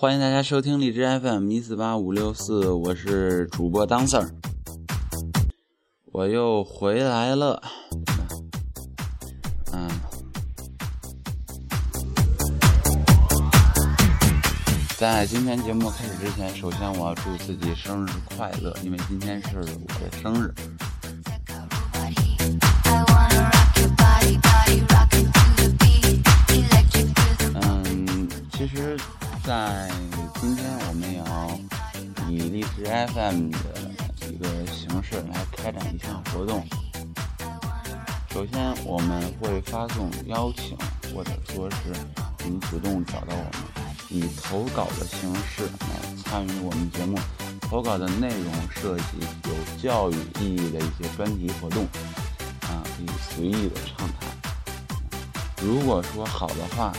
欢迎大家收听荔枝 FM 一四八五六四，我是主播当 Sir，我又回来了。嗯，在今天节目开始之前，首先我要祝自己生日快乐，因为今天是我的生日。嗯，其实。在今天，我们也要以荔枝 FM 的一个形式来开展一项活动。首先，我们会发送邀请，或者说是您主动找到我们，以投稿的形式来参与我们节目。投稿的内容涉及有教育意义的一些专题活动，啊，可以随意的畅谈。如果说好的话。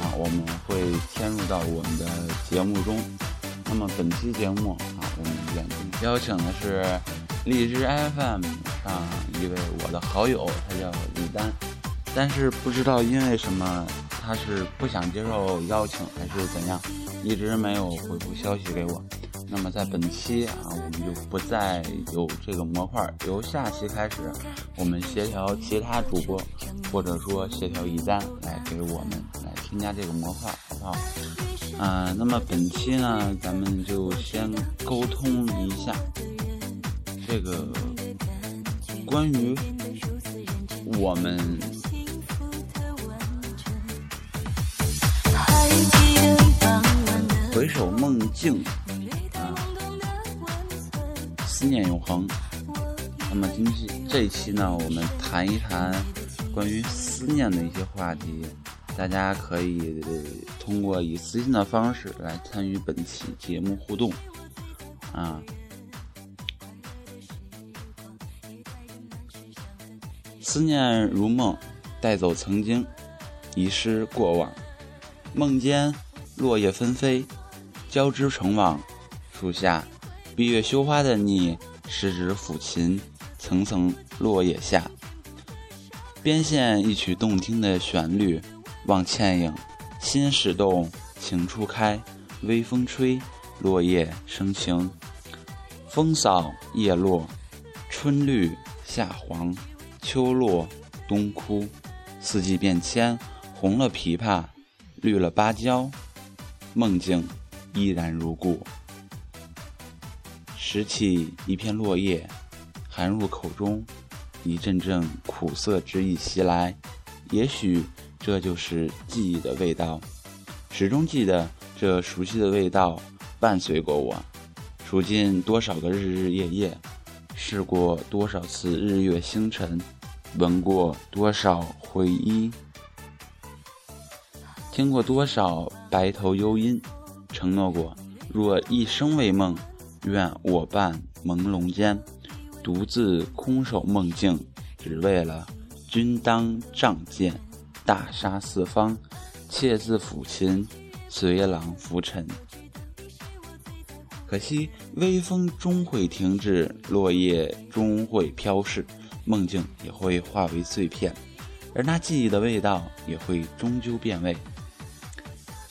啊，我们会迁入到我们的节目中。那么本期节目啊，我们远近邀请的是荔枝 FM 上一位我的好友，他叫李丹。但是不知道因为什么，他是不想接受邀请还是怎样，一直没有回复消息给我。那么在本期啊，我们就不再有这个模块，由下期开始，我们协调其他主播，或者说协调一单来给我们来添加这个模块，好不好？啊，那么本期呢，咱们就先沟通一下这个关于我们回首梦境。啊思念永恒。那么今期这一期呢，我们谈一谈关于思念的一些话题。大家可以通过以私信的方式来参与本期节目互动。啊，思念如梦，带走曾经，遗失过往。梦间落叶纷飞，交织成网，树下。闭月羞花的你，十指抚琴，层层落叶下，编线一曲动听的旋律。望倩影，心始动，情初开。微风吹，落叶生情。风扫叶落，春绿夏黄，秋落冬枯。四季变迁，红了枇杷，绿了芭蕉，梦境依然如故。拾起一片落叶，含入口中，一阵阵苦涩之意袭来。也许这就是记忆的味道，始终记得这熟悉的味道伴随过我。数尽多少个日日夜夜，试过多少次日月星辰，闻过多少回忆，听过多少白头幽音，承诺过若一生为梦。愿我伴朦胧间，独自空守梦境，只为了君当仗剑，大杀四方，妾自抚琴，随郎浮尘。可惜微风终会停止，落叶终会飘逝，梦境也会化为碎片，而那记忆的味道也会终究变味。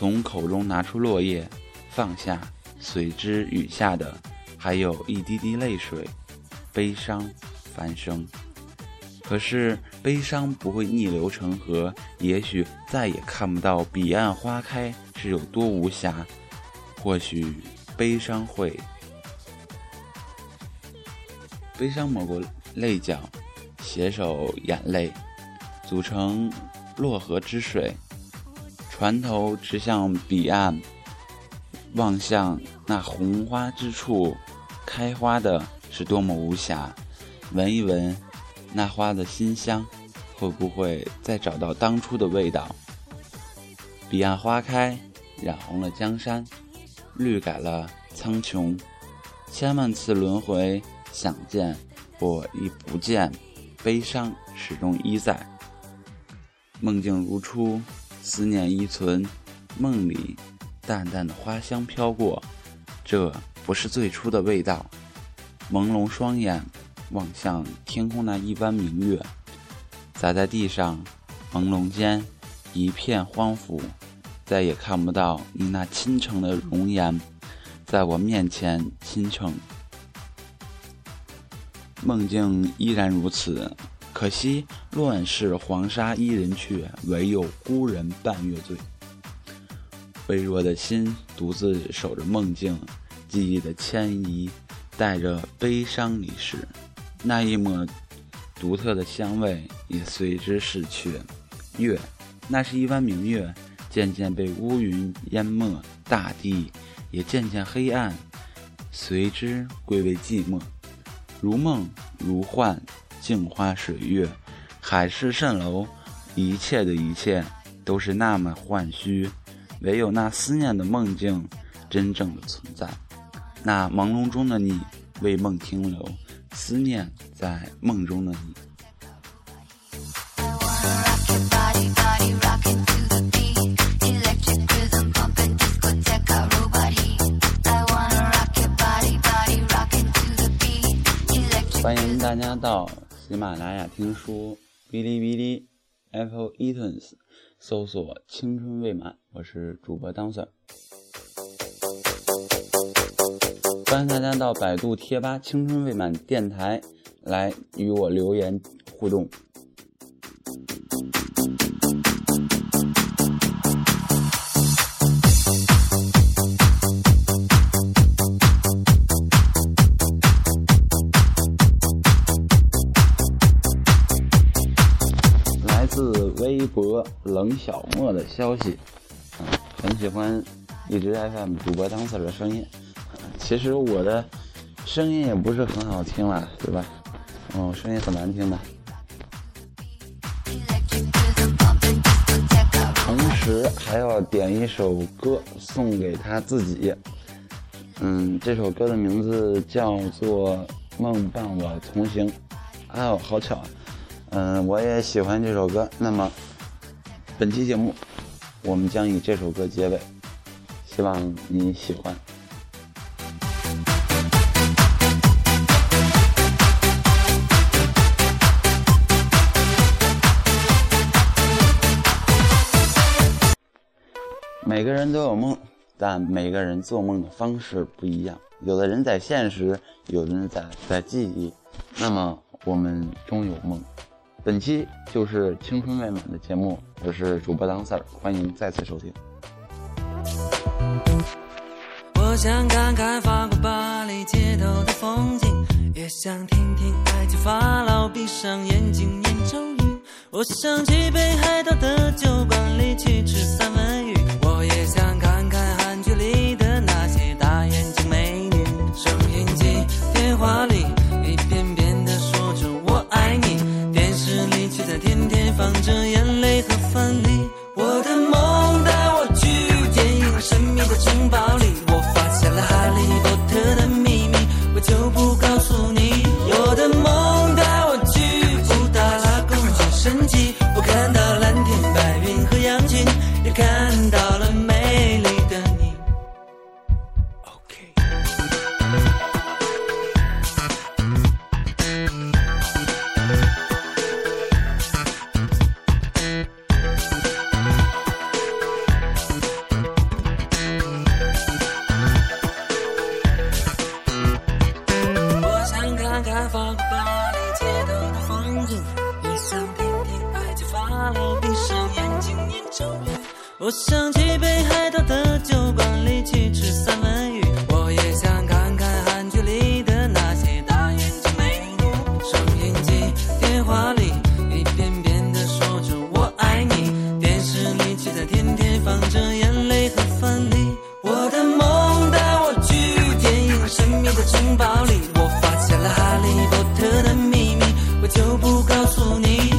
从口中拿出落叶，放下。随之雨下的，还有一滴滴泪水，悲伤繁生。可是悲伤不会逆流成河，也许再也看不到彼岸花开是有多无暇。或许悲伤会，悲伤抹过泪角，携手眼泪，组成洛河之水，船头直向彼岸。望向那红花之处，开花的是多么无暇。闻一闻那花的馨香，会不会再找到当初的味道？彼岸花开，染红了江山，绿改了苍穹。千万次轮回，想见或亦不见，悲伤始终依在。梦境如初，思念依存，梦里。淡淡的花香飘过，这不是最初的味道。朦胧双眼望向天空那一弯明月，洒在地上，朦胧间一片荒芜，再也看不到你那倾城的容颜，在我面前倾城。梦境依然如此，可惜乱世黄沙伊人去，唯有孤人半月醉。微弱的心独自守着梦境，记忆的迁移，带着悲伤离世，那一抹独特的香味也随之逝去。月，那是一弯明月，渐渐被乌云淹没，大地也渐渐黑暗，随之归为寂寞。如梦如幻，镜花水月，海市蜃楼，一切的一切都是那么幻虚，唯有那思念的梦境真正的存在。那朦胧中的你，为梦停留，思念在梦中的你。欢迎大家到喜马拉雅听书、哔哩哔哩、Apple iTunes 搜索“青春未满”，我是主播当 Sir。欢迎大家到百度贴吧“青春未满电台”来与我留言互动。冷小莫的消息，嗯，很喜欢一直 FM 主播当 Sir 的声音。其实我的声音也不是很好听了，对吧？哦，声音很难听的。同时还要点一首歌送给他自己。嗯，这首歌的名字叫做《梦伴我同行》。哎呦，好巧！嗯，我也喜欢这首歌。那么，本期节目我们将以这首歌结尾，希望你喜欢。每个人都有梦，但每个人做梦的方式不一样。有的人在现实，有的人在在记忆。那么，我们终有梦。本期就是青春未满的节目，我是主播当 Sir，欢迎再次收听。我想看看法国巴黎街头的风景，也想听听埃及法老闭上眼睛念咒语。我想去北海道的酒馆里去吃三文鱼， 뭐든지 独特的秘密，我就不告诉你。